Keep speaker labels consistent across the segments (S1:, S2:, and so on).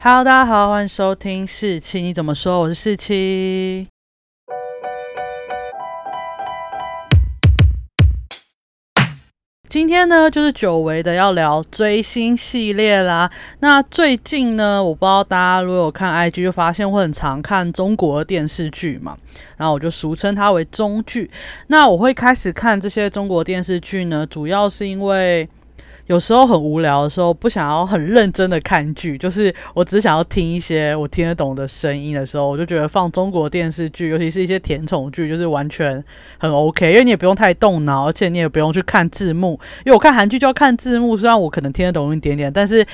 S1: Hello，大家好，欢迎收听四七，你怎么说？我是四七。今天呢，就是久违的要聊追星系列啦。那最近呢，我不知道大家如果有看 IG，就发现会很常看中国电视剧嘛。然后我就俗称它为中剧。那我会开始看这些中国电视剧呢，主要是因为。有时候很无聊的时候，不想要很认真的看剧，就是我只想要听一些我听得懂的声音的时候，我就觉得放中国电视剧，尤其是一些甜宠剧，就是完全很 OK，因为你也不用太动脑，而且你也不用去看字幕，因为我看韩剧就要看字幕，虽然我可能听得懂一点点，但是。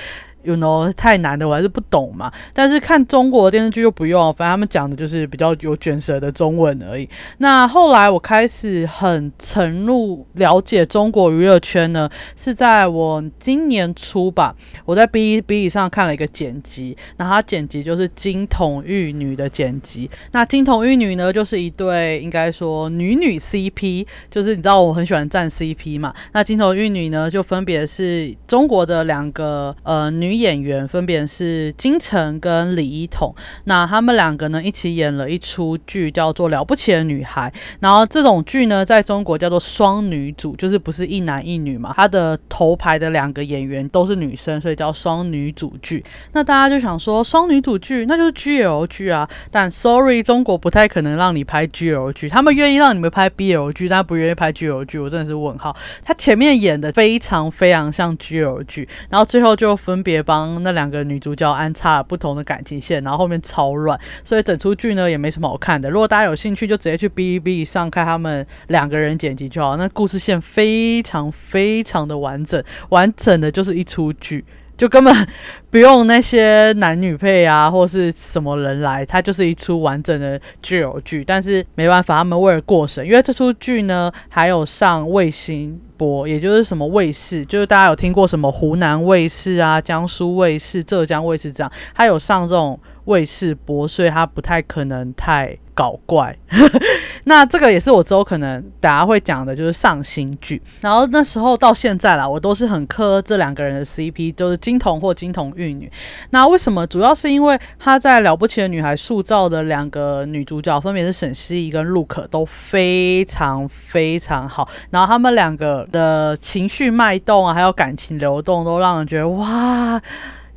S1: You know 太难的我还是不懂嘛，但是看中国的电视剧又不用，反正他们讲的就是比较有卷舌的中文而已。那后来我开始很沉入了解中国娱乐圈呢，是在我今年初吧，我在 B B 上看了一个剪辑，那它剪辑就是金童玉女的剪辑。那金童玉女呢，就是一对应该说女女 CP，就是你知道我很喜欢站 CP 嘛，那金童玉女呢，就分别是中国的两个呃女。演员分别是金晨跟李一桐，那他们两个呢一起演了一出剧，叫做《了不起的女孩》。然后这种剧呢，在中国叫做双女主，就是不是一男一女嘛。他的头牌的两个演员都是女生，所以叫双女主剧。那大家就想说，双女主剧那就是 GL 剧啊。但 Sorry，中国不太可能让你拍 GL 剧，他们愿意让你们拍 BL 剧，但不愿意拍 GL 剧。我真的是问号。他前面演的非常非常像 GL 剧，然后最后就分别。帮那两个女主角安插不同的感情线，然后后面超乱，所以整出剧呢也没什么好看的。如果大家有兴趣，就直接去 B B 上看他们两个人剪辑就好。那故事线非常非常的完整，完整的就是一出剧。就根本不用那些男女配啊，或是什么人来，它就是一出完整的剧有剧。但是没办法，他们为了过审，因为这出剧呢还有上卫星播，也就是什么卫视，就是大家有听过什么湖南卫视啊、江苏卫视、浙江卫视这样，它有上这种卫视播，所以它不太可能太。搞怪，那这个也是我之后可能大家会讲的，就是上新剧。然后那时候到现在啦，我都是很磕这两个人的 CP，就是金童或金童玉女。那为什么？主要是因为他在《了不起的女孩》塑造的两个女主角，分别是沈诗怡跟陆可，都非常非常好。然后他们两个的情绪脉动啊，还有感情流动，都让人觉得哇，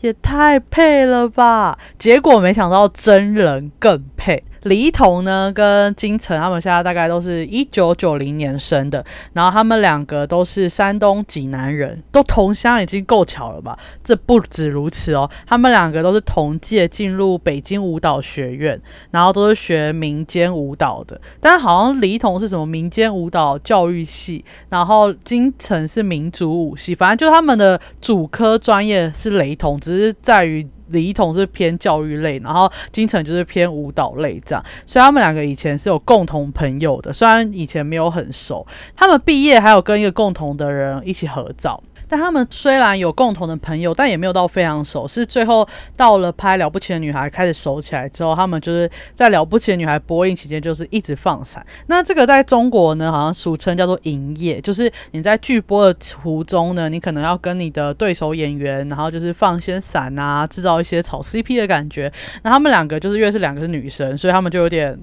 S1: 也太配了吧！结果没想到真人更配。李一桐呢，跟金晨他们现在大概都是一九九零年生的，然后他们两个都是山东济南人，都同乡，已经够巧了吧？这不止如此哦，他们两个都是同届进入北京舞蹈学院，然后都是学民间舞蹈的。但是好像李一桐是什么民间舞蹈教育系，然后金晨是民族舞系，反正就他们的主科专业是雷同，只是在于。李一桐是偏教育类，然后金城就是偏舞蹈类这样，所以他们两个以前是有共同朋友的，虽然以前没有很熟，他们毕业还有跟一个共同的人一起合照。但他们虽然有共同的朋友，但也没有到非常熟。是最后到了拍《了不起的女孩》开始熟起来之后，他们就是在《了不起的女孩》播映期间，就是一直放闪。那这个在中国呢，好像俗称叫做营业，就是你在剧播的途中呢，你可能要跟你的对手演员，然后就是放些闪啊，制造一些炒 CP 的感觉。那他们两个就是因为是两个是女生，所以他们就有点。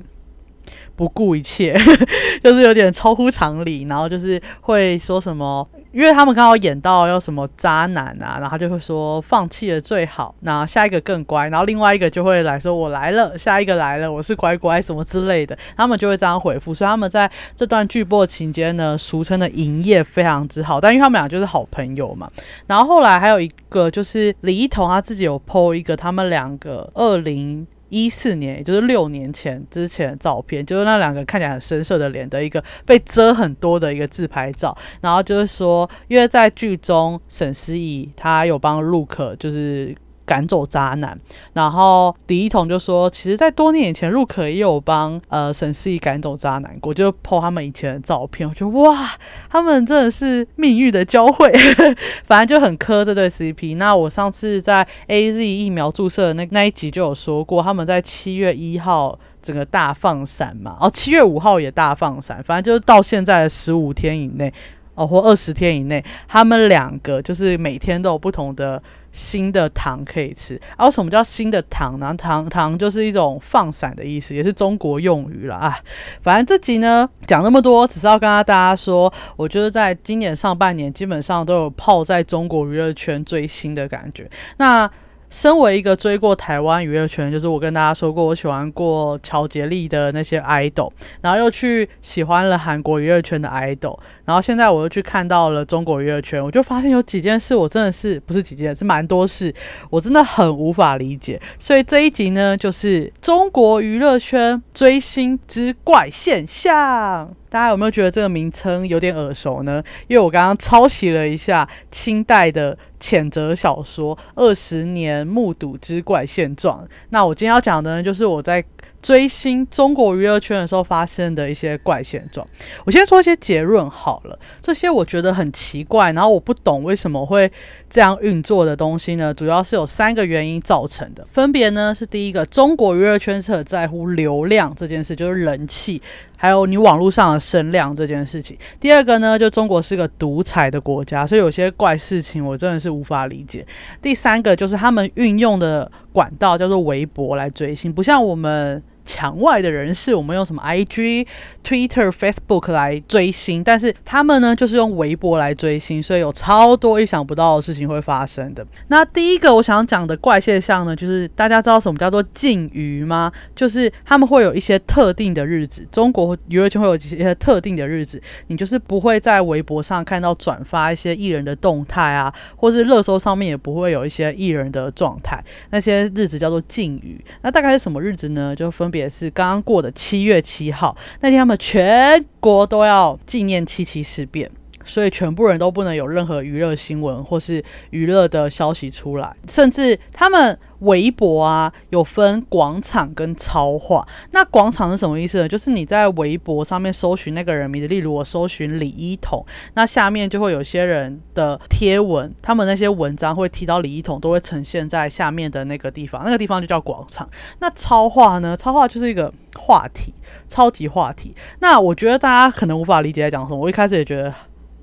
S1: 不顾一切，就是有点超乎常理，然后就是会说什么，因为他们刚好演到要什么渣男啊，然后就会说放弃了最好，那下一个更乖，然后另外一个就会来说我来了，下一个来了，我是乖乖什么之类的，他们就会这样回复，所以他们在这段剧播情节呢，俗称的营业非常之好，但因为他们俩就是好朋友嘛，然后后来还有一个就是李一桐他自己有 PO 一个他们两个二零。一四年，也就是六年前之前的照片，就是那两个看起来很深色的脸的一个被遮很多的一个自拍照。然后就是说，因为在剧中沈思怡她有帮陆可，就是。赶走渣男，然后李一桐就说，其实，在多年以前，陆可也有帮呃沈思怡赶走渣男过，就 po 他们以前的照片。我觉得哇，他们真的是命运的交汇，反正就很磕这对 CP。那我上次在 AZ 疫苗注射的那那一集就有说过，他们在七月一号整个大放闪嘛，哦，七月五号也大放闪，反正就是到现在的十五天以内，哦，或二十天以内，他们两个就是每天都有不同的。新的糖可以吃。然后什么叫新的糖呢？糖糖就是一种放散的意思，也是中国用语了啊。反正这集呢讲那么多，只是要跟大家说，我就是在今年上半年基本上都有泡在中国娱乐圈追星的感觉。那身为一个追过台湾娱乐圈，就是我跟大家说过，我喜欢过乔杰利的那些 idol，然后又去喜欢了韩国娱乐圈的 idol，然后现在我又去看到了中国娱乐圈，我就发现有几件事我真的是不是几件，是蛮多事，我真的很无法理解。所以这一集呢，就是中国娱乐圈追星之怪现象。大家有没有觉得这个名称有点耳熟呢？因为我刚刚抄袭了一下清代的谴责小说《二十年目睹之怪现状》。那我今天要讲的呢，就是我在追星中国娱乐圈的时候发生的一些怪现状。我先说一些结论好了，这些我觉得很奇怪，然后我不懂为什么会这样运作的东西呢？主要是有三个原因造成的，分别呢是第一个，中国娱乐圈是很在乎流量这件事，就是人气。还有你网络上的声量这件事情。第二个呢，就中国是个独裁的国家，所以有些怪事情我真的是无法理解。第三个就是他们运用的管道叫做微博来追星，不像我们。墙外的人士，我们用什么 IG、Twitter、Facebook 来追星，但是他们呢，就是用微博来追星，所以有超多意想不到的事情会发生的。那第一个我想讲的怪现象呢，就是大家知道什么叫做禁娱吗？就是他们会有一些特定的日子，中国娱乐圈会有一些特定的日子，你就是不会在微博上看到转发一些艺人的动态啊，或是热搜上面也不会有一些艺人的状态，那些日子叫做禁娱。那大概是什么日子呢？就分。也是刚刚过的七月七号那天，他们全国都要纪念七七事变，所以全部人都不能有任何娱乐新闻或是娱乐的消息出来，甚至他们。微博啊，有分广场跟超话。那广场是什么意思呢？就是你在微博上面搜寻那个人名字，例如我搜寻李一桐，那下面就会有些人的贴文，他们那些文章会提到李一桐，都会呈现在下面的那个地方，那个地方就叫广场。那超话呢？超话就是一个话题，超级话题。那我觉得大家可能无法理解在讲什么。我一开始也觉得，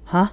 S1: 哈。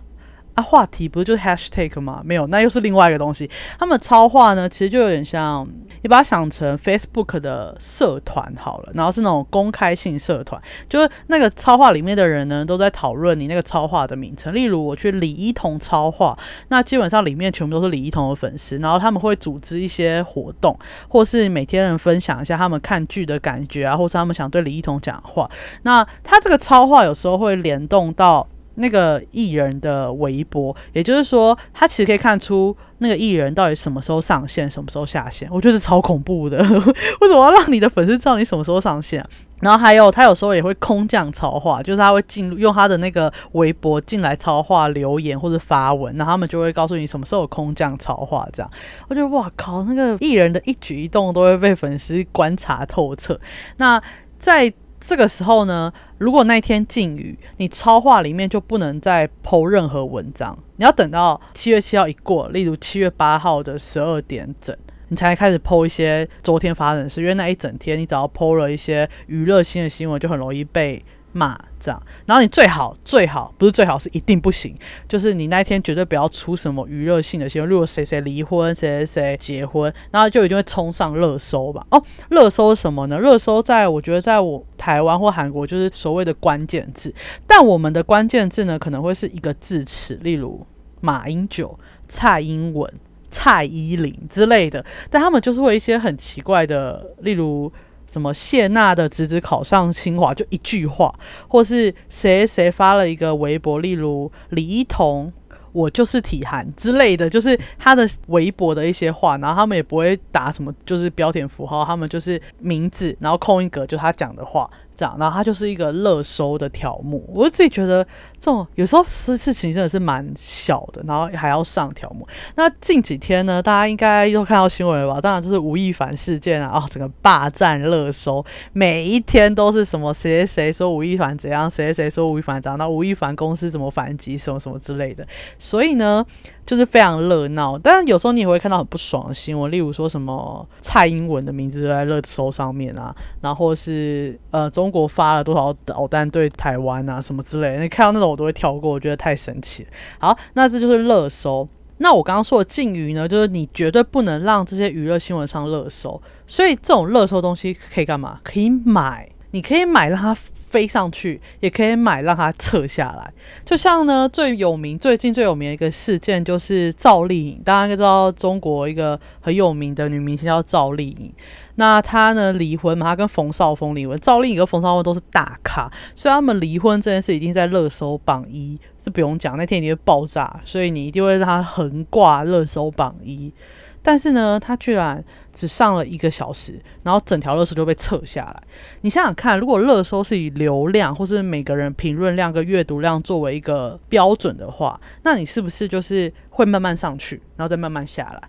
S1: 啊，话题不是就是 hashtag 吗？没有，那又是另外一个东西。他们超话呢，其实就有点像，你把它想成 Facebook 的社团好了，然后是那种公开性社团，就是那个超话里面的人呢，都在讨论你那个超话的名称。例如我去李一桐超话，那基本上里面全部都是李一桐的粉丝，然后他们会组织一些活动，或是每天人分享一下他们看剧的感觉啊，或是他们想对李一桐讲话。那他这个超话有时候会联动到。那个艺人的微博，也就是说，他其实可以看出那个艺人到底什么时候上线，什么时候下线。我觉得超恐怖的，为什么要让你的粉丝知道你什么时候上线？然后还有，他有时候也会空降超话，就是他会进入用他的那个微博进来超话留言或者发文，然后他们就会告诉你什么时候有空降超话。这样，我觉得哇靠，那个艺人的一举一动都会被粉丝观察透彻。那在这个时候呢，如果那一天禁语，你超话里面就不能再剖任何文章，你要等到七月七号一过，例如七月八号的十二点整，你才开始剖一些昨天发生的事，因为那一整天你只要剖了一些娱乐性的新闻，就很容易被。骂这样，然后你最好最好不是最好是一定不行，就是你那一天绝对不要出什么娱乐性的新闻，例如谁谁离婚，谁谁谁结婚，然后就一定会冲上热搜吧。哦，热搜什么呢？热搜在我觉得在我台湾或韩国就是所谓的关键字，但我们的关键字呢可能会是一个字词，例如马英九、蔡英文、蔡依林之类的，但他们就是会一些很奇怪的，例如。什么谢娜的侄子考上清华，就一句话，或是谁谁发了一个微博，例如李一桐，我就是体寒之类的，就是他的微博的一些话，然后他们也不会打什么，就是标点符号，他们就是名字，然后空一格，就他讲的话。这样，然后他就是一个热搜的条目。我自己觉得这种有时候事事情真的是蛮小的，然后还要上条目。那近几天呢，大家应该都看到新闻了吧？当然就是吴亦凡事件啊，哦，整个霸占热搜，每一天都是什么谁谁谁说吴亦凡怎样，谁谁谁说吴亦凡怎样，那吴亦凡公司怎么反击，什么什么之类的。所以呢。就是非常热闹，但是有时候你也会看到很不爽的新闻，例如说什么蔡英文的名字在热搜上面啊，然后是呃中国发了多少导弹对台湾啊什么之类的，你看到那种我都会跳过，我觉得太神奇。好，那这就是热搜。那我刚刚说的禁娱呢，就是你绝对不能让这些娱乐新闻上热搜。所以这种热搜东西可以干嘛？可以买，你可以买让它飞上去，也可以买让它撤下来。就像呢，最有名、最近最有名的一个事件就是赵丽颖，大家应该知道中国一个很有名的女明星叫赵丽颖。那她呢离婚嘛？她跟冯绍峰离婚。赵丽颖跟冯绍峰都是大咖，所以他们离婚这件事已经在热搜榜一。不用讲，那天一定会爆炸，所以你一定会让它横挂热搜榜一。但是呢，他居然只上了一个小时，然后整条热搜就被撤下来。你想想看，如果热搜是以流量或是每个人评论量跟阅读量作为一个标准的话，那你是不是就是会慢慢上去，然后再慢慢下来？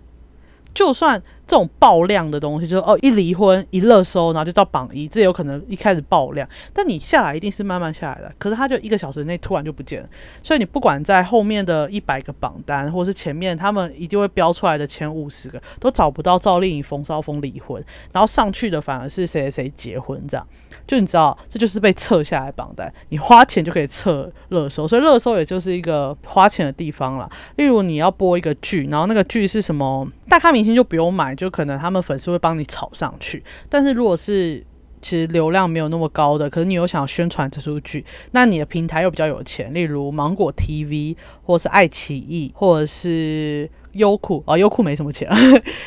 S1: 就算这种爆量的东西，就是哦一离婚一热搜，然后就到榜一，这有可能一开始爆量，但你下来一定是慢慢下来的。可是它就一个小时内突然就不见了，所以你不管在后面的一百个榜单，或是前面他们一定会标出来的前五十个，都找不到赵丽颖、冯绍峰离婚，然后上去的反而是谁谁谁结婚这样。就你知道，这就是被撤下来榜单。你花钱就可以撤热搜，所以热搜也就是一个花钱的地方了。例如你要播一个剧，然后那个剧是什么大咖明星就不用买，就可能他们粉丝会帮你炒上去。但是如果是其实流量没有那么高的，可是你又想宣传这出剧，那你的平台又比较有钱，例如芒果 TV 或者是爱奇艺或者是优酷啊，优酷没什么钱，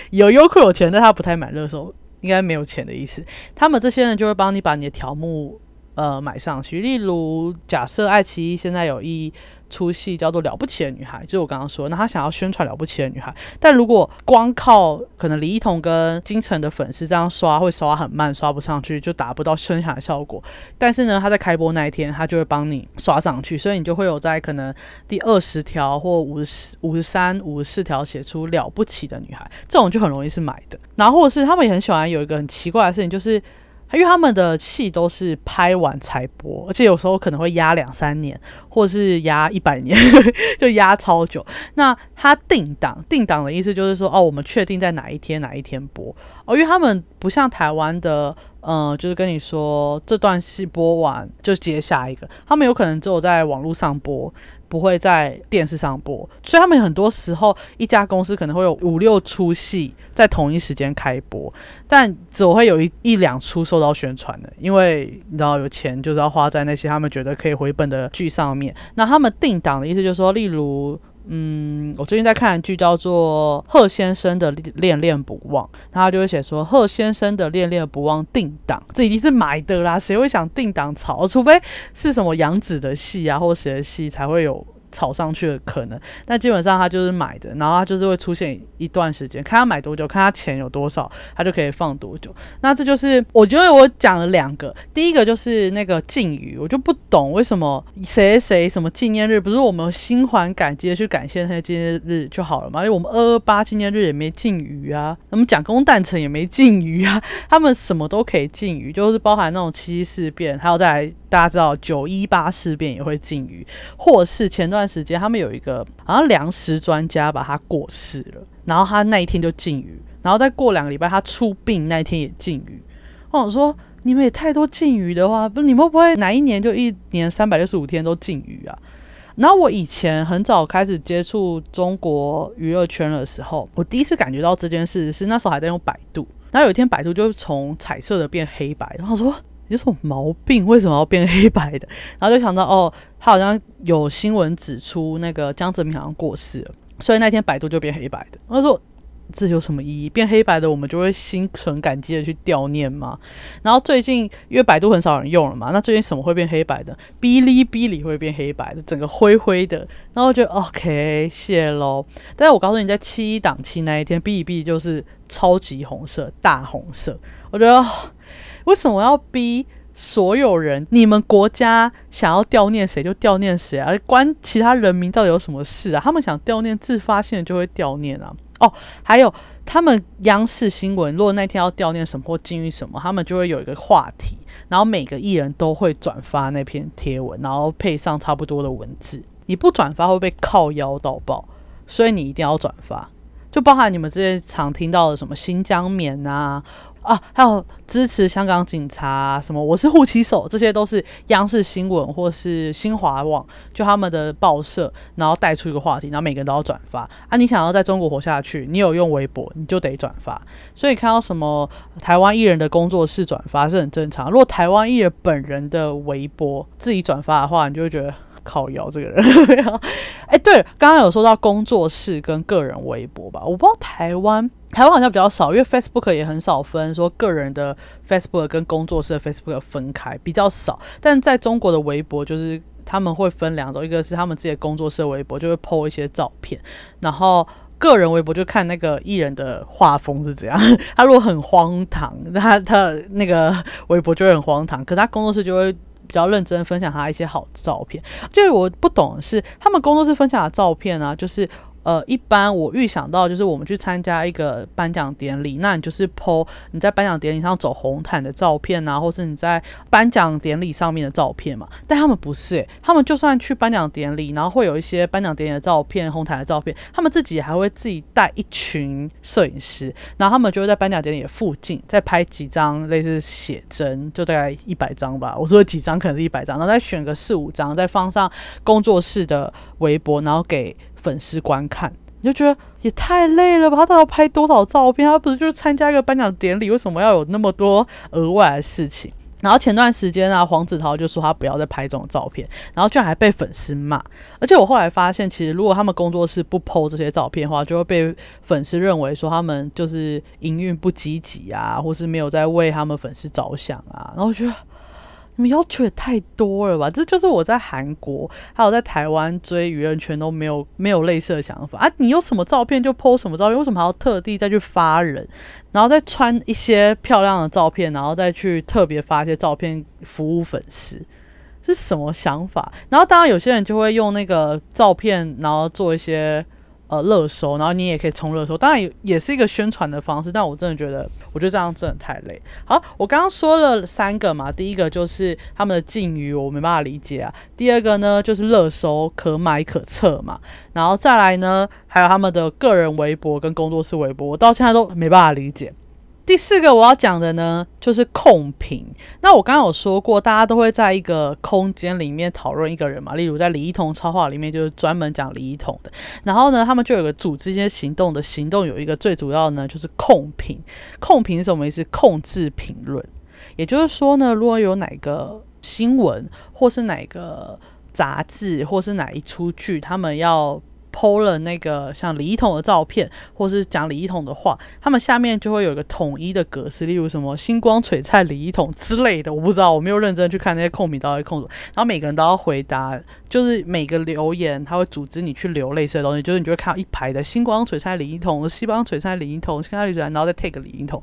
S1: 有优酷有钱，但他不太买热搜。应该没有钱的意思，他们这些人就会帮你把你的条目呃买上去。例如，假设爱奇艺现在有一出戏叫做《了不起的女孩》，就是我刚刚说，那他想要宣传《了不起的女孩》，但如果光靠可能李一桐跟金晨的粉丝这样刷，会刷很慢，刷不上去，就达不到宣传效果。但是呢，他在开播那一天，他就会帮你刷上去，所以你就会有在可能第二十条或五十五十三、五十四条写出《了不起的女孩》，这种就很容易是买的。然后或者是他们也很喜欢有一个很奇怪的事情，就是。因为他们的戏都是拍完才播，而且有时候可能会压两三年，或者是压一百年，就压超久。那他定档，定档的意思就是说，哦，我们确定在哪一天哪一天播。哦，因为他们不像台湾的，嗯，就是跟你说这段戏播完就接下一个，他们有可能只有在网络上播。不会在电视上播，所以他们很多时候一家公司可能会有五六出戏在同一时间开播，但只会有一一两出受到宣传的，因为你知道有钱就是要花在那些他们觉得可以回本的剧上面。那他们定档的意思就是说，例如。嗯，我最近在看剧叫做《贺先生的恋恋不忘》，他就会写说贺先生的恋恋不忘定档，这已经是买的啦，谁会想定档炒？除非是什么杨紫的戏啊，或谁的戏才会有。炒上去的可能，但基本上他就是买的，然后他就是会出现一段时间，看他买多久，看他钱有多少，他就可以放多久。那这就是我觉得我讲了两个，第一个就是那个禁语，我就不懂为什么谁谁什么纪念日不是我们心怀感激的去感谢那些纪念日就好了嘛？因为我们二二八纪念日也没禁语啊，我们蒋公诞辰也没禁语啊，他们什么都可以禁语，就是包含那种七七事变，还有在。大家知道九一八事变也会禁语，或是前段段时间他们有一个好像粮食专家把他过世了，然后他那一天就禁渔，然后再过两个礼拜他出殡那一天也禁渔。我说你们也太多禁渔的话，不是你们会不会哪一年就一年三百六十五天都禁渔啊？然后我以前很早开始接触中国娱乐圈的时候，我第一次感觉到这件事是那时候还在用百度，然后有一天百度就从彩色的变黑白，然后说。有什么毛病？为什么要变黑白的？然后就想到，哦，他好像有新闻指出那个江泽民好像过世了，所以那天百度就变黑白的。我说这有什么意义？变黑白的，我们就会心存感激的去悼念吗？然后最近因为百度很少人用了嘛，那最近什么会变黑白的？哔哩哔哩会变黑白的，整个灰灰的。然后我觉得 OK，谢喽。但是我告诉你，在七一档期那一天，哔哩哔哩就是超级红色，大红色。我觉得。为什么要逼所有人？你们国家想要悼念谁就悼念谁啊？关其他人民到底有什么事啊？他们想悼念，自发性的就会悼念啊。哦，还有他们央视新闻，如果那天要悼念什么或禁欲什么，他们就会有一个话题，然后每个艺人都会转发那篇贴文，然后配上差不多的文字。你不转发会被靠腰到爆，所以你一定要转发。就包含你们这些常听到的什么新疆棉啊。啊，还有支持香港警察什么，我是护旗手，这些都是央视新闻或是新华网就他们的报社，然后带出一个话题，然后每个人都要转发啊。你想要在中国活下去，你有用微博，你就得转发。所以看到什么台湾艺人的工作室转发是很正常。如果台湾艺人本人的微博自己转发的话，你就会觉得靠腰这个人。哎，对，刚刚有说到工作室跟个人微博吧，我不知道台湾。台湾好像比较少，因为 Facebook 也很少分说个人的 Facebook 跟工作室的 Facebook 分开，比较少。但在中国的微博，就是他们会分两种，一个是他们自己的工作室微博，就会 PO 一些照片，然后个人微博就看那个艺人的画风是怎样。他如果很荒唐，他他那个微博就会很荒唐，可他工作室就会比较认真分享他一些好照片。就是我不懂是，他们工作室分享的照片啊，就是。呃，一般我预想到就是我们去参加一个颁奖典礼，那你就是 PO 你在颁奖典礼上走红毯的照片啊，或是你在颁奖典礼上面的照片嘛。但他们不是，他们就算去颁奖典礼，然后会有一些颁奖典礼的照片、红毯的照片，他们自己还会自己带一群摄影师，然后他们就会在颁奖典礼附近再拍几张类似写真，就大概一百张吧。我说几张可能是一百张，然后再选个四五张，再放上工作室的微博，然后给。粉丝观看，你就觉得也太累了吧？他到底要拍多少照片？他不是就是参加一个颁奖典礼，为什么要有那么多额外的事情？然后前段时间啊，黄子韬就说他不要再拍这种照片，然后居然还被粉丝骂。而且我后来发现，其实如果他们工作室不 PO 这些照片的话，就会被粉丝认为说他们就是营运不积极啊，或是没有在为他们粉丝着想啊。然后我觉得。你们要求也太多了吧？这就是我在韩国还有在台湾追娱乐圈都没有没有类似的想法啊！你有什么照片就 PO 什么照片，为什么还要特地再去发人，然后再穿一些漂亮的照片，然后再去特别发一些照片服务粉丝，是什么想法？然后当然有些人就会用那个照片，然后做一些。呃，热搜，然后你也可以冲热搜，当然也也是一个宣传的方式。但我真的觉得，我觉得这样真的太累。好，我刚刚说了三个嘛，第一个就是他们的禁语，我没办法理解啊。第二个呢，就是热搜可买可测嘛。然后再来呢，还有他们的个人微博跟工作室微博，我到现在都没办法理解。第四个我要讲的呢，就是控评。那我刚刚有说过，大家都会在一个空间里面讨论一个人嘛。例如在李一桐超话里面，就是专门讲李一桐的。然后呢，他们就有个组织一些行动的行动，有一个最主要呢，就是控评。控评是什么意思？控制评论。也就是说呢，如果有哪个新闻，或是哪个杂志，或是哪一出剧，他们要。剖了那个像李一桐的照片，或是讲李一桐的话，他们下面就会有一个统一的格式，例如什么“星光璀璨李一桐”之类的，我不知道，我没有认真去看那些控笔到底控什么。然后每个人都要回答，就是每个留言他会组织你去留类似的东西，就是你就会看到一排的“星光璀璨李一桐”、“星光璀璨李一桐”、“星光璀璨”，然后再 take 李一桐。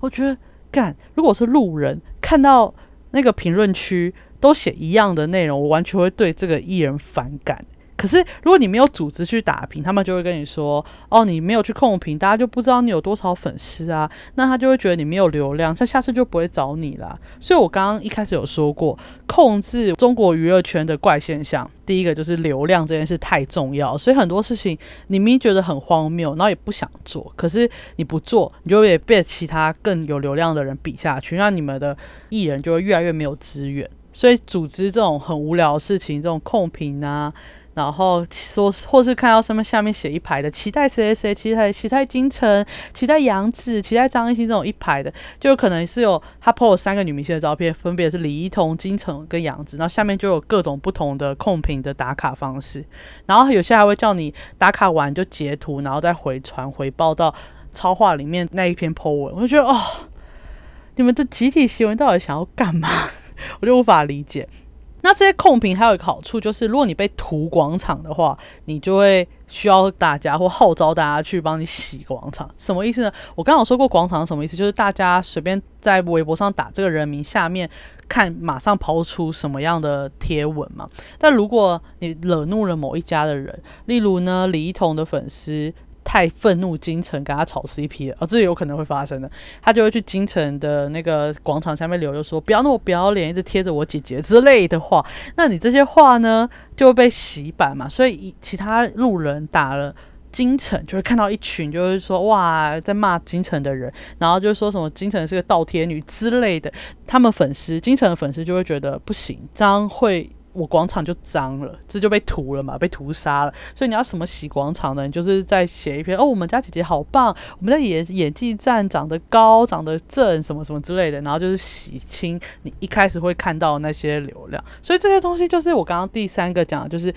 S1: 我觉得干，如果是路人看到那个评论区都写一样的内容，我完全会对这个艺人反感。可是，如果你没有组织去打评，他们就会跟你说：“哦，你没有去控评，大家就不知道你有多少粉丝啊。”那他就会觉得你没有流量，他下次就不会找你啦。所以我刚刚一开始有说过，控制中国娱乐圈的怪现象，第一个就是流量这件事太重要。所以很多事情你明明觉得很荒谬，然后也不想做，可是你不做，你就会被其他更有流量的人比下去，那你们的艺人就会越来越没有资源。所以组织这种很无聊的事情，这种控评啊。然后说，或是看到上面下面写一排的，期待谁谁谁，期待期待金城，期待杨紫，期待张艺兴这种一排的，就可能是有他 po 了三个女明星的照片，分别是李一桐、金城跟杨紫，然后下面就有各种不同的控评的打卡方式，然后有些还会叫你打卡完就截图，然后再回传回报到超话里面那一篇 po 文，我就觉得哦，你们的集体行为到底想要干嘛？我就无法理解。那这些控评还有一个好处，就是如果你被涂广场的话，你就会需要大家或号召大家去帮你洗广场。什么意思呢？我刚刚说过广场什么意思，就是大家随便在微博上打这个人名，下面看马上抛出什么样的贴文嘛。但如果你惹怒了某一家的人，例如呢李一桐的粉丝。太愤怒，京城跟他炒 CP 了，哦，这有可能会发生的。他就会去京城的那个广场下面留，言说不要那么不要脸，一直贴着我姐姐之类的话。那你这些话呢，就会被洗版嘛。所以其他路人打了京城，就会看到一群就是说哇，在骂京城的人，然后就说什么京城是个倒贴女之类的。他们粉丝，京城的粉丝就会觉得不行，这样会。我广场就脏了，这就被屠了嘛，被屠杀了。所以你要什么洗广场呢？你就是在写一篇哦，我们家姐姐好棒，我们在演演技站长得高，长得正，什么什么之类的。然后就是洗清你一开始会看到那些流量。所以这些东西就是我刚刚第三个讲的，就是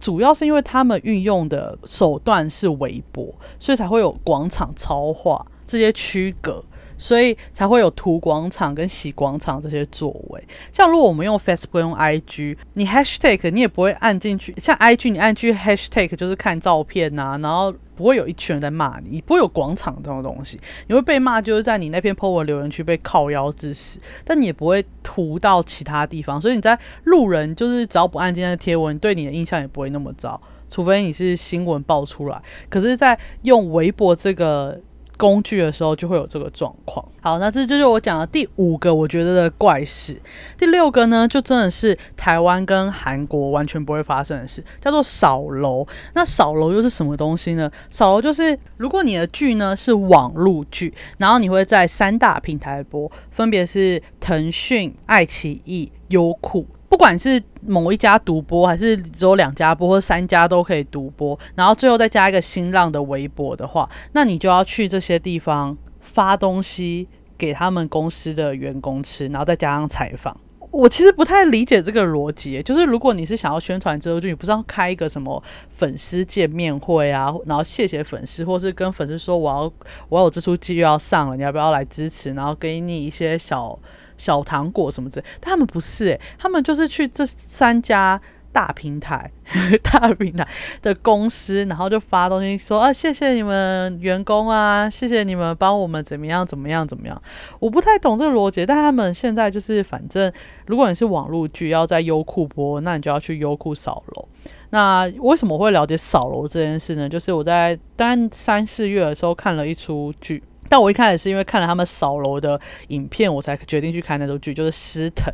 S1: 主要是因为他们运用的手段是微博，所以才会有广场超话这些区隔。所以才会有涂广场跟洗广场这些作为。像如果我们用 Facebook 用 IG，你 Hashtag 你也不会按进去。像 IG 你按去 Hashtag 就是看照片呐，然后不会有一群人在骂你，不会有广场这种东西。你会被骂就是在你那篇 po 文留言区被靠腰致死，但你也不会涂到其他地方。所以你在路人就是只要不按今天的贴文，对你的印象也不会那么糟，除非你是新闻爆出来。可是，在用微博这个。工具的时候就会有这个状况。好，那这就是我讲的第五个我觉得的怪事。第六个呢，就真的是台湾跟韩国完全不会发生的事，叫做扫楼。那扫楼又是什么东西呢？扫楼就是如果你的剧呢是网路剧，然后你会在三大平台播，分别是腾讯、爱奇艺、优酷。不管是某一家独播，还是只有两家播，或三家都可以独播，然后最后再加一个新浪的微博的话，那你就要去这些地方发东西给他们公司的员工吃，然后再加上采访。我其实不太理解这个逻辑，就是如果你是想要宣传这部剧，你不是要开一个什么粉丝见面会啊，然后谢谢粉丝，或是跟粉丝说我要我有这出剧要上了，你要不要来支持？然后给你一些小。小糖果什么之类，但他们不是诶，他们就是去这三家大平台、大平台的公司，然后就发东西说啊，谢谢你们员工啊，谢谢你们帮我们怎么样怎么样怎么样。我不太懂这个逻辑，但他们现在就是反正，如果你是网络剧要在优酷播，那你就要去优酷扫楼。那为什么会了解扫楼这件事呢？就是我在单三四月的时候看了一出剧。但我一开始是因为看了他们扫楼的影片，我才决定去看那部剧，就是《尸藤》，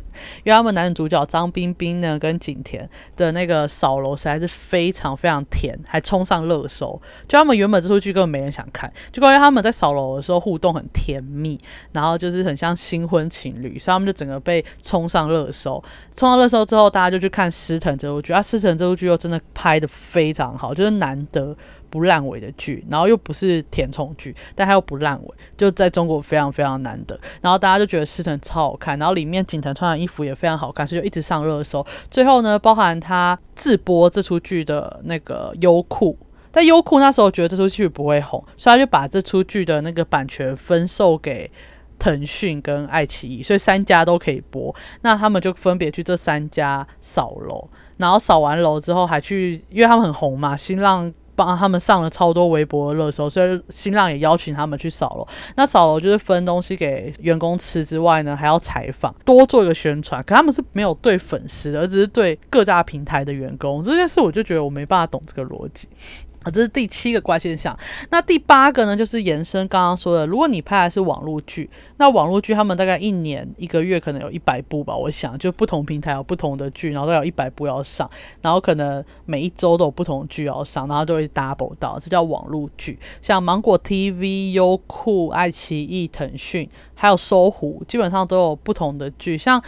S1: 因为他们男主角张彬彬呢跟景甜的那个扫楼实在是非常非常甜，还冲上热搜。就他们原本这出剧根本没人想看，就关于他们在扫楼的时候互动很甜蜜，然后就是很像新婚情侣，所以他们就整个被冲上热搜。冲上热搜之后，大家就去看《尸藤》这部剧，啊，《尸藤》这部剧又真的拍的非常好，就是难得。不烂尾的剧，然后又不是填充剧，但它又不烂尾，就在中国非常非常难得。然后大家就觉得师藤超好看，然后里面景腾穿的衣服也非常好看，所以就一直上热搜。最后呢，包含他自播这出剧的那个优酷，但优酷那时候觉得这出剧不会红，所以他就把这出剧的那个版权分售给腾讯跟爱奇艺，所以三家都可以播。那他们就分别去这三家扫楼，然后扫完楼之后还去，因为他们很红嘛，新浪。帮他们上了超多微博的热搜，所以新浪也邀请他们去扫楼。那扫楼就是分东西给员工吃之外呢，还要采访，多做一个宣传。可他们是没有对粉丝，而只是对各大平台的员工。这件事我就觉得我没办法懂这个逻辑。啊，这是第七个怪现象。那第八个呢，就是延伸刚刚说的，如果你拍的是网络剧，那网络剧他们大概一年一个月可能有一百部吧，我想就不同平台有不同的剧，然后都有一百部要上，然后可能每一周都有不同剧要上，然后都会 double 到，这叫网络剧。像芒果 TV、优酷、爱奇艺、腾讯，还有搜狐，基本上都有不同的剧，像。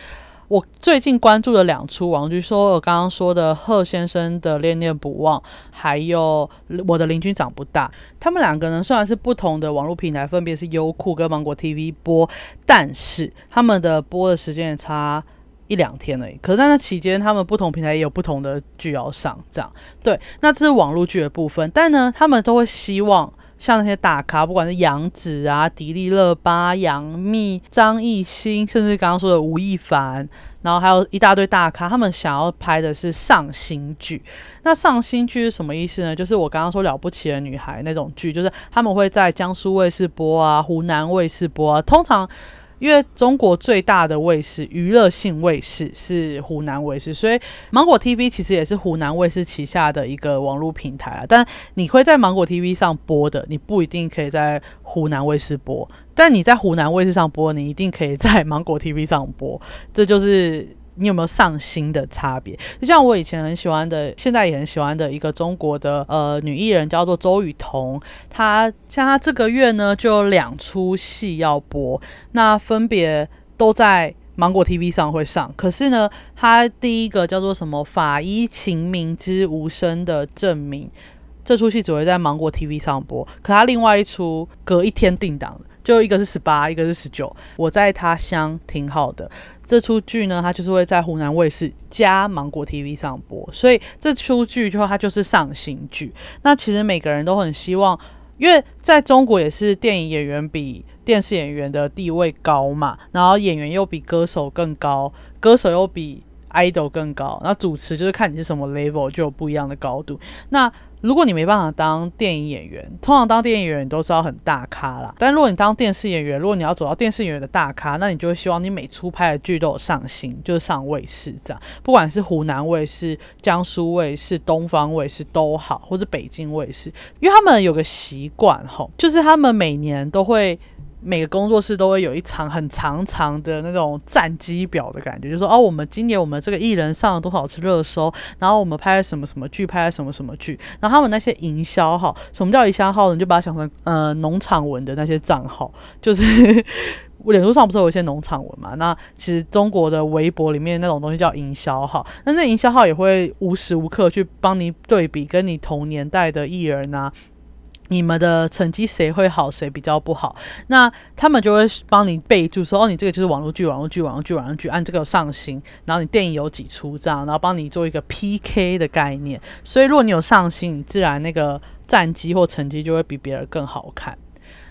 S1: 我最近关注的两出网剧，说我刚刚说的贺先生的恋恋不忘，还有我的邻居长不大。他们两个呢，虽然是不同的网络平台，分别是优酷跟芒果 TV 播，但是他们的播的时间也差一两天而已。可是在那期间，他们不同平台也有不同的剧要上，这样对。那这是网络剧的部分，但呢，他们都会希望。像那些大咖，不管是杨紫啊、迪丽热巴、杨幂、张艺兴，甚至刚刚说的吴亦凡，然后还有一大堆大咖，他们想要拍的是上新剧。那上新剧是什么意思呢？就是我刚刚说了不起的女孩那种剧，就是他们会在江苏卫视播啊、湖南卫视播啊，通常。因为中国最大的卫视娱乐性卫视是湖南卫视，所以芒果 TV 其实也是湖南卫视旗下的一个网络平台啊。但你会在芒果 TV 上播的，你不一定可以在湖南卫视播；但你在湖南卫视上播，你一定可以在芒果 TV 上播。这就是你有没有上新的差别？就像我以前很喜欢的，现在也很喜欢的一个中国的呃女艺人，叫做周雨彤。她像她这个月呢，就有两出戏要播，那分别都在芒果 TV 上会上。可是呢，她第一个叫做什么“法医秦明之无声的证明”，这出戏只会在芒果 TV 上播。可她另外一出隔一天定档就一个是十八，一个是十九。我在他乡挺好的。这出剧呢，它就是会在湖南卫视加芒果 TV 上播，所以这出剧就它就是上新剧。那其实每个人都很希望，因为在中国也是电影演员比电视演员的地位高嘛，然后演员又比歌手更高，歌手又比 idol 更高，那主持就是看你是什么 level 就有不一样的高度。那如果你没办法当电影演员，通常当电影演员你都是要很大咖啦。但如果你当电视演员，如果你要走到电视演员的大咖，那你就会希望你每出拍的剧都有上新，就是上卫视这样。不管是湖南卫视、江苏卫视、东方卫视都好，或者北京卫视，因为他们有个习惯吼，就是他们每年都会。每个工作室都会有一场很长长的那种战绩表的感觉，就说哦，我们今年我们这个艺人上了多少次热搜，然后我们拍什么什么剧，拍什么什么剧，然后他们那些营销号，什么叫营销号？你就把它想成呃农场文的那些账号，就是 脸书上不是有一些农场文嘛？那其实中国的微博里面那种东西叫营销号，那那营销号也会无时无刻去帮你对比跟你同年代的艺人啊。你们的成绩谁会好，谁比较不好？那他们就会帮你备注说：“哦，你这个就是网络剧，网络剧，网络剧，网络剧，按这个上新。然后你电影有几出这样，然后帮你做一个 PK 的概念。所以如果你有上新，你自然那个战绩或成绩就会比别人更好看。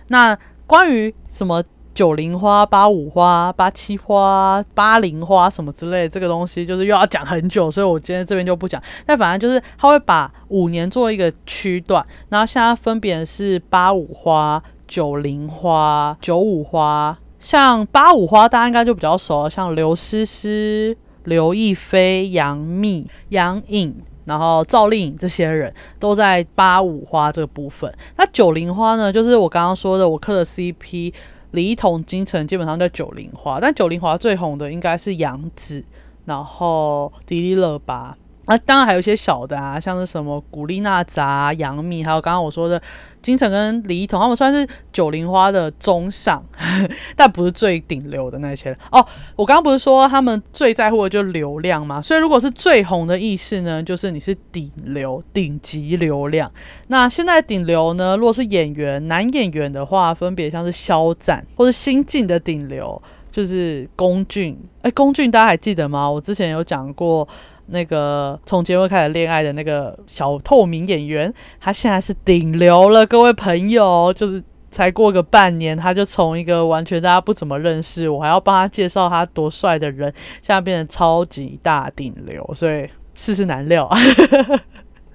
S1: 那关于什么？九零花、八五花、八七花、八零花什么之类，这个东西就是又要讲很久，所以我今天这边就不讲。但反正就是他会把五年做一个区段，然后现在分别是八五花、九零花、九五花。像八五花，大家应该就比较熟了，像刘诗诗、刘亦菲、杨幂、杨颖，然后赵丽颖这些人都在八五花这个部分。那九零花呢，就是我刚刚说的我磕的 CP。李一桐、金城基本上在九零花，但九零花最红的应该是杨紫，然后迪丽热巴。那当然还有一些小的啊，像是什么古力娜扎、杨幂，还有刚刚我说的金城跟李一桐，他们算是九零花的中上，但不是最顶流的那些哦。我刚刚不是说他们最在乎的就是流量吗？所以如果是最红的意思呢，就是你是顶流、顶级流量。那现在顶流呢，如果是演员、男演员的话，分别像是肖战或者新晋的顶流，就是龚俊。哎，龚俊大家还记得吗？我之前有讲过。那个从结婚开始恋爱的那个小透明演员，他现在是顶流了，各位朋友，就 是才过个半年，他就从一个完全大家不怎么认识，我还要帮他介绍他多帅的人，现在变成超级大顶流，所以世事难料。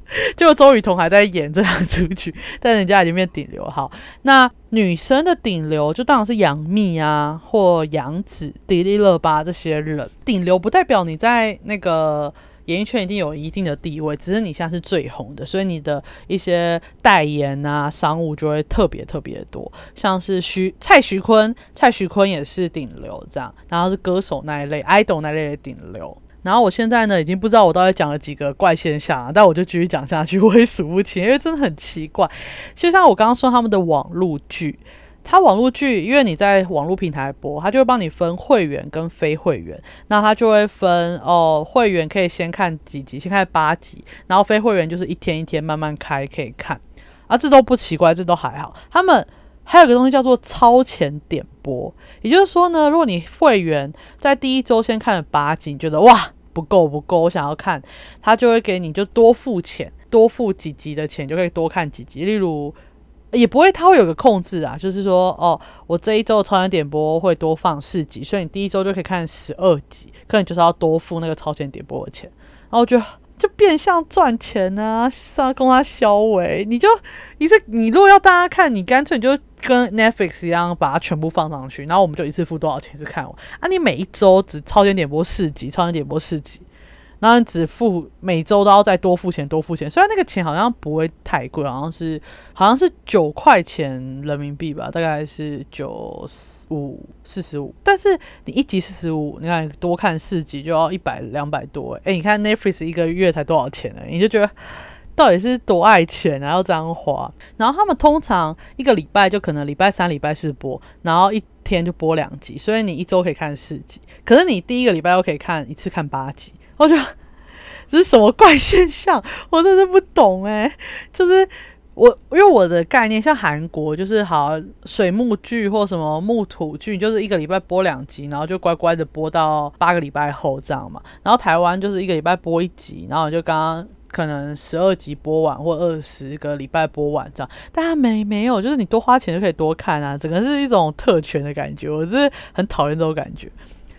S1: 就周雨彤还在演这两出剧，但人家已经变顶流。好，那女生的顶流就当然是杨幂啊，或杨紫、迪丽热巴这些人。顶流不代表你在那个演艺圈一定有一定的地位，只是你现在是最红的，所以你的一些代言啊、商务就会特别特别多。像是徐蔡徐坤，蔡徐坤也是顶流这样，然后是歌手那一类、idol 那一类的顶流。然后我现在呢，已经不知道我到底讲了几个怪现象，但我就继续讲下去，我也数不清，因为真的很奇怪。就像我刚刚说他们的网络剧，它网络剧，因为你在网络平台播，它就会帮你分会员跟非会员，那它就会分哦，会员可以先看几集，先看八集，然后非会员就是一天一天慢慢开可以看，啊，这都不奇怪，这都还好。他们还有个东西叫做超前点播，也就是说呢，如果你会员在第一周先看了八集，你觉得哇。不够不够，我想要看，他就会给你就多付钱，多付几集的钱就可以多看几集。例如，也不会，他会有个控制啊，就是说，哦，我这一周超前点播会多放四集，所以你第一周就可以看十二集，可能就是要多付那个超前点播的钱。然后我觉得就变相赚钱啊，上供他消维，你就你是你如果要大家看，你干脆你就。跟 Netflix 一样，把它全部放上去，然后我们就一次付多少钱是看我啊？你每一周只超前点播四集，超前点播四集，然后你只付每周都要再多付钱，多付钱。虽然那个钱好像不会太贵，好像是好像是九块钱人民币吧，大概是九五四十五。但是你一集四十五，你看多看四集就要一百两百多。哎，你看 Netflix 一个月才多少钱呢？你就觉得到底是多爱钱啊，要这样花？然后他们通常一个礼拜就可能礼拜三、礼拜四播，然后一天就播两集，所以你一周可以看四集。可是你第一个礼拜又可以看一次看八集。我觉得这是什么怪现象？我真的不懂哎。就是我，因为我的概念像韩国，就是好水木剧或什么木土剧，就是一个礼拜播两集，然后就乖乖的播到八个礼拜后这样嘛。然后台湾就是一个礼拜播一集，然后就刚刚可能十二集播完或二十个礼拜播完这样。但他没没有，就是你多花钱就可以多看啊，整个是一种特权的感觉，我是很讨厌这种感觉。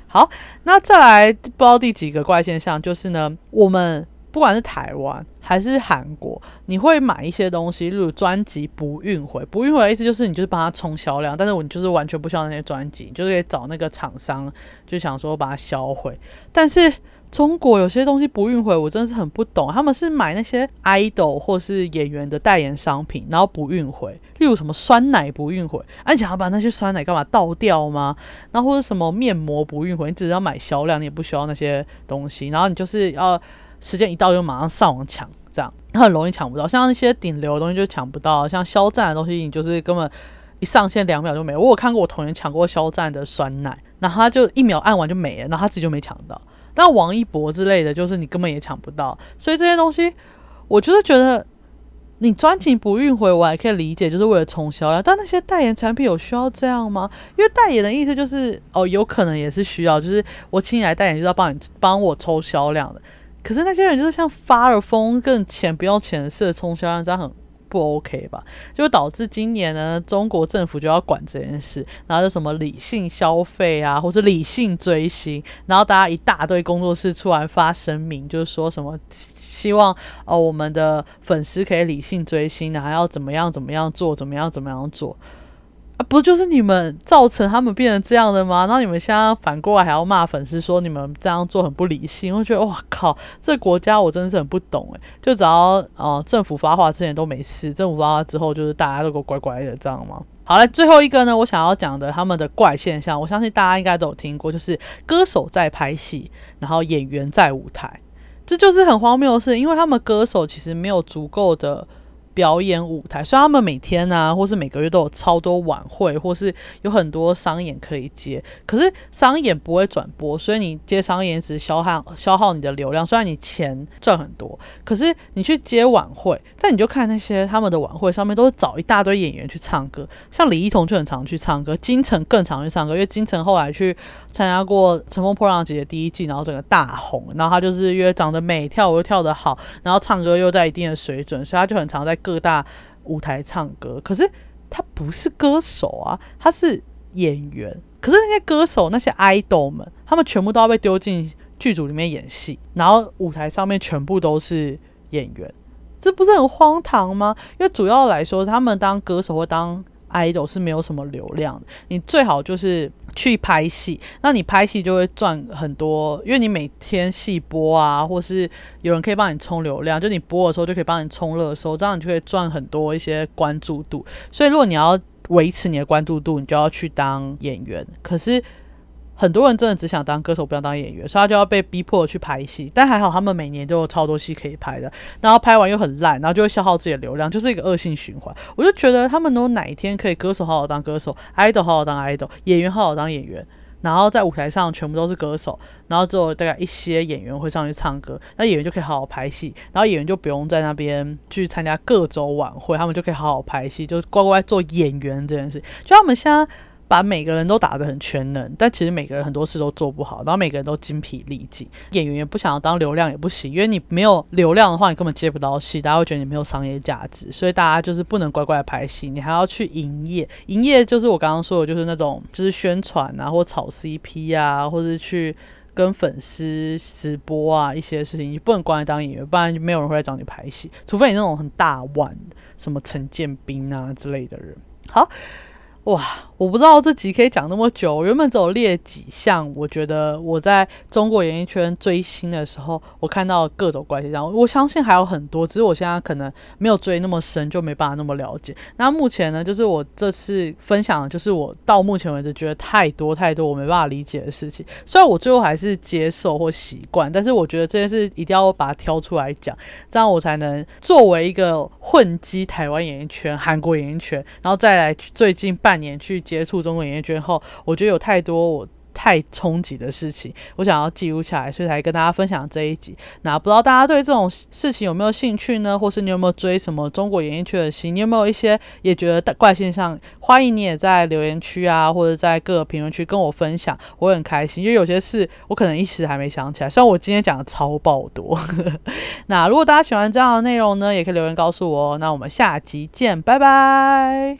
S1: 好，那再来不知道第几个怪现象，就是呢，我们不管是台湾还是韩国，你会买一些东西，例如专辑不运回，不运回的意思就是你就是帮他冲销量，但是我就是完全不需要那些专辑，就是可以找那个厂商，就想说把它销毁，但是。中国有些东西不运回，我真的是很不懂。他们是买那些 idol 或是演员的代言商品，然后不运回，例如什么酸奶不运回，你想要把那些酸奶干嘛倒掉吗？然后或者什么面膜不运回，你只要买销量，你也不需要那些东西。然后你就是要时间一到就马上上网抢，这样很容易抢不到。像那些顶流的东西就抢不到，像肖战的东西，你就是根本一上线两秒就没。我有看过我同学抢过肖战的酸奶，然后他就一秒按完就没了，然后他自己就没抢到。那王一博之类的，就是你根本也抢不到，所以这些东西，我就是觉得你专辑不运回，我还可以理解，就是为了冲销量。但那些代言产品有需要这样吗？因为代言的意思就是，哦，有可能也是需要，就是我请你来代言，就是要帮你帮我抽销量的。可是那些人就是像发了疯，更钱不要钱似的冲销量，这样很。不 OK 吧？就导致今年呢，中国政府就要管这件事，然后就什么理性消费啊，或者理性追星，然后大家一大堆工作室出来发声明，就是说什么希望呃，我们的粉丝可以理性追星，然后要怎么样怎么样做，怎么样怎么样做。啊，不就是你们造成他们变成这样的吗？然后你们现在反过来还要骂粉丝，说你们这样做很不理性。我觉得，哇靠，这国家我真的是很不懂诶。就只要呃政府发话之前都没事，政府发话之后就是大家都给我乖乖的，这样吗？好了，最后一个呢，我想要讲的他们的怪现象，我相信大家应该都有听过，就是歌手在拍戏，然后演员在舞台，这就是很荒谬的事，因为他们歌手其实没有足够的。表演舞台，所以他们每天啊，或是每个月都有超多晚会，或是有很多商演可以接。可是商演不会转播，所以你接商演只消耗消耗你的流量。虽然你钱赚很多，可是你去接晚会，但你就看那些他们的晚会上面都是找一大堆演员去唱歌，像李一桐就很常去唱歌，金城更常去唱歌，因为金城后来去参加过《乘风破浪》姐姐第一季，然后整个大红，然后他就是因为长得美，跳舞又跳得好，然后唱歌又在一定的水准，所以他就很常在。各大舞台唱歌，可是他不是歌手啊，他是演员。可是那些歌手、那些 idol 们，他们全部都要被丢进剧组里面演戏，然后舞台上面全部都是演员，这不是很荒唐吗？因为主要来说，他们当歌手或当 idol 是没有什么流量的，你最好就是。去拍戏，那你拍戏就会赚很多，因为你每天戏播啊，或是有人可以帮你充流量，就你播的时候就可以帮你充热搜，这样你就可以赚很多一些关注度。所以如果你要维持你的关注度，你就要去当演员。可是。很多人真的只想当歌手，不想当演员，所以他就要被逼迫去拍戏。但还好，他们每年都有超多戏可以拍的，然后拍完又很烂，然后就会消耗自己的流量，就是一个恶性循环。我就觉得他们都哪一天可以歌手好好当歌手，idol 好好当 idol，演员好好当演员，然后在舞台上全部都是歌手，然后只有大概一些演员会上去唱歌，那演员就可以好好拍戏，然后演员就不用在那边去参加各种晚会，他们就可以好好拍戏，就乖乖做演员这件事。就他们现在。把每个人都打得很全能，但其实每个人很多事都做不好，然后每个人都精疲力尽。演员也不想要当流量也不行，因为你没有流量的话，你根本接不到戏，大家会觉得你没有商业价值，所以大家就是不能乖乖的拍戏，你还要去营业。营业就是我刚刚说的，就是那种就是宣传啊，或炒 CP 啊，或者去跟粉丝直播啊一些事情，你不能光来当演员，不然就没有人会来找你拍戏，除非你那种很大腕，什么陈建斌啊之类的人。好。哇，我不知道这集可以讲那么久，我原本只有列几项，我觉得我在中国演艺圈追星的时候，我看到各种关系，然后我相信还有很多，只是我现在可能没有追那么深，就没办法那么了解。那目前呢，就是我这次分享的，就是我到目前为止觉得太多太多我没办法理解的事情。虽然我最后还是接受或习惯，但是我觉得这件事一定要把它挑出来讲，这样我才能作为一个混迹台湾演艺圈、韩国演艺圈，然后再来最近半年去。接触中国演艺圈后，我觉得有太多我太冲击的事情，我想要记录下来，所以才跟大家分享这一集。那不知道大家对这种事情有没有兴趣呢？或是你有没有追什么中国演艺圈的星？你有没有一些也觉得怪现象？欢迎你也在留言区啊，或者在各个评论区跟我分享，我很开心，因为有些事我可能一时还没想起来。虽然我今天讲的超爆多，那如果大家喜欢这样的内容呢，也可以留言告诉我。那我们下集见，拜拜。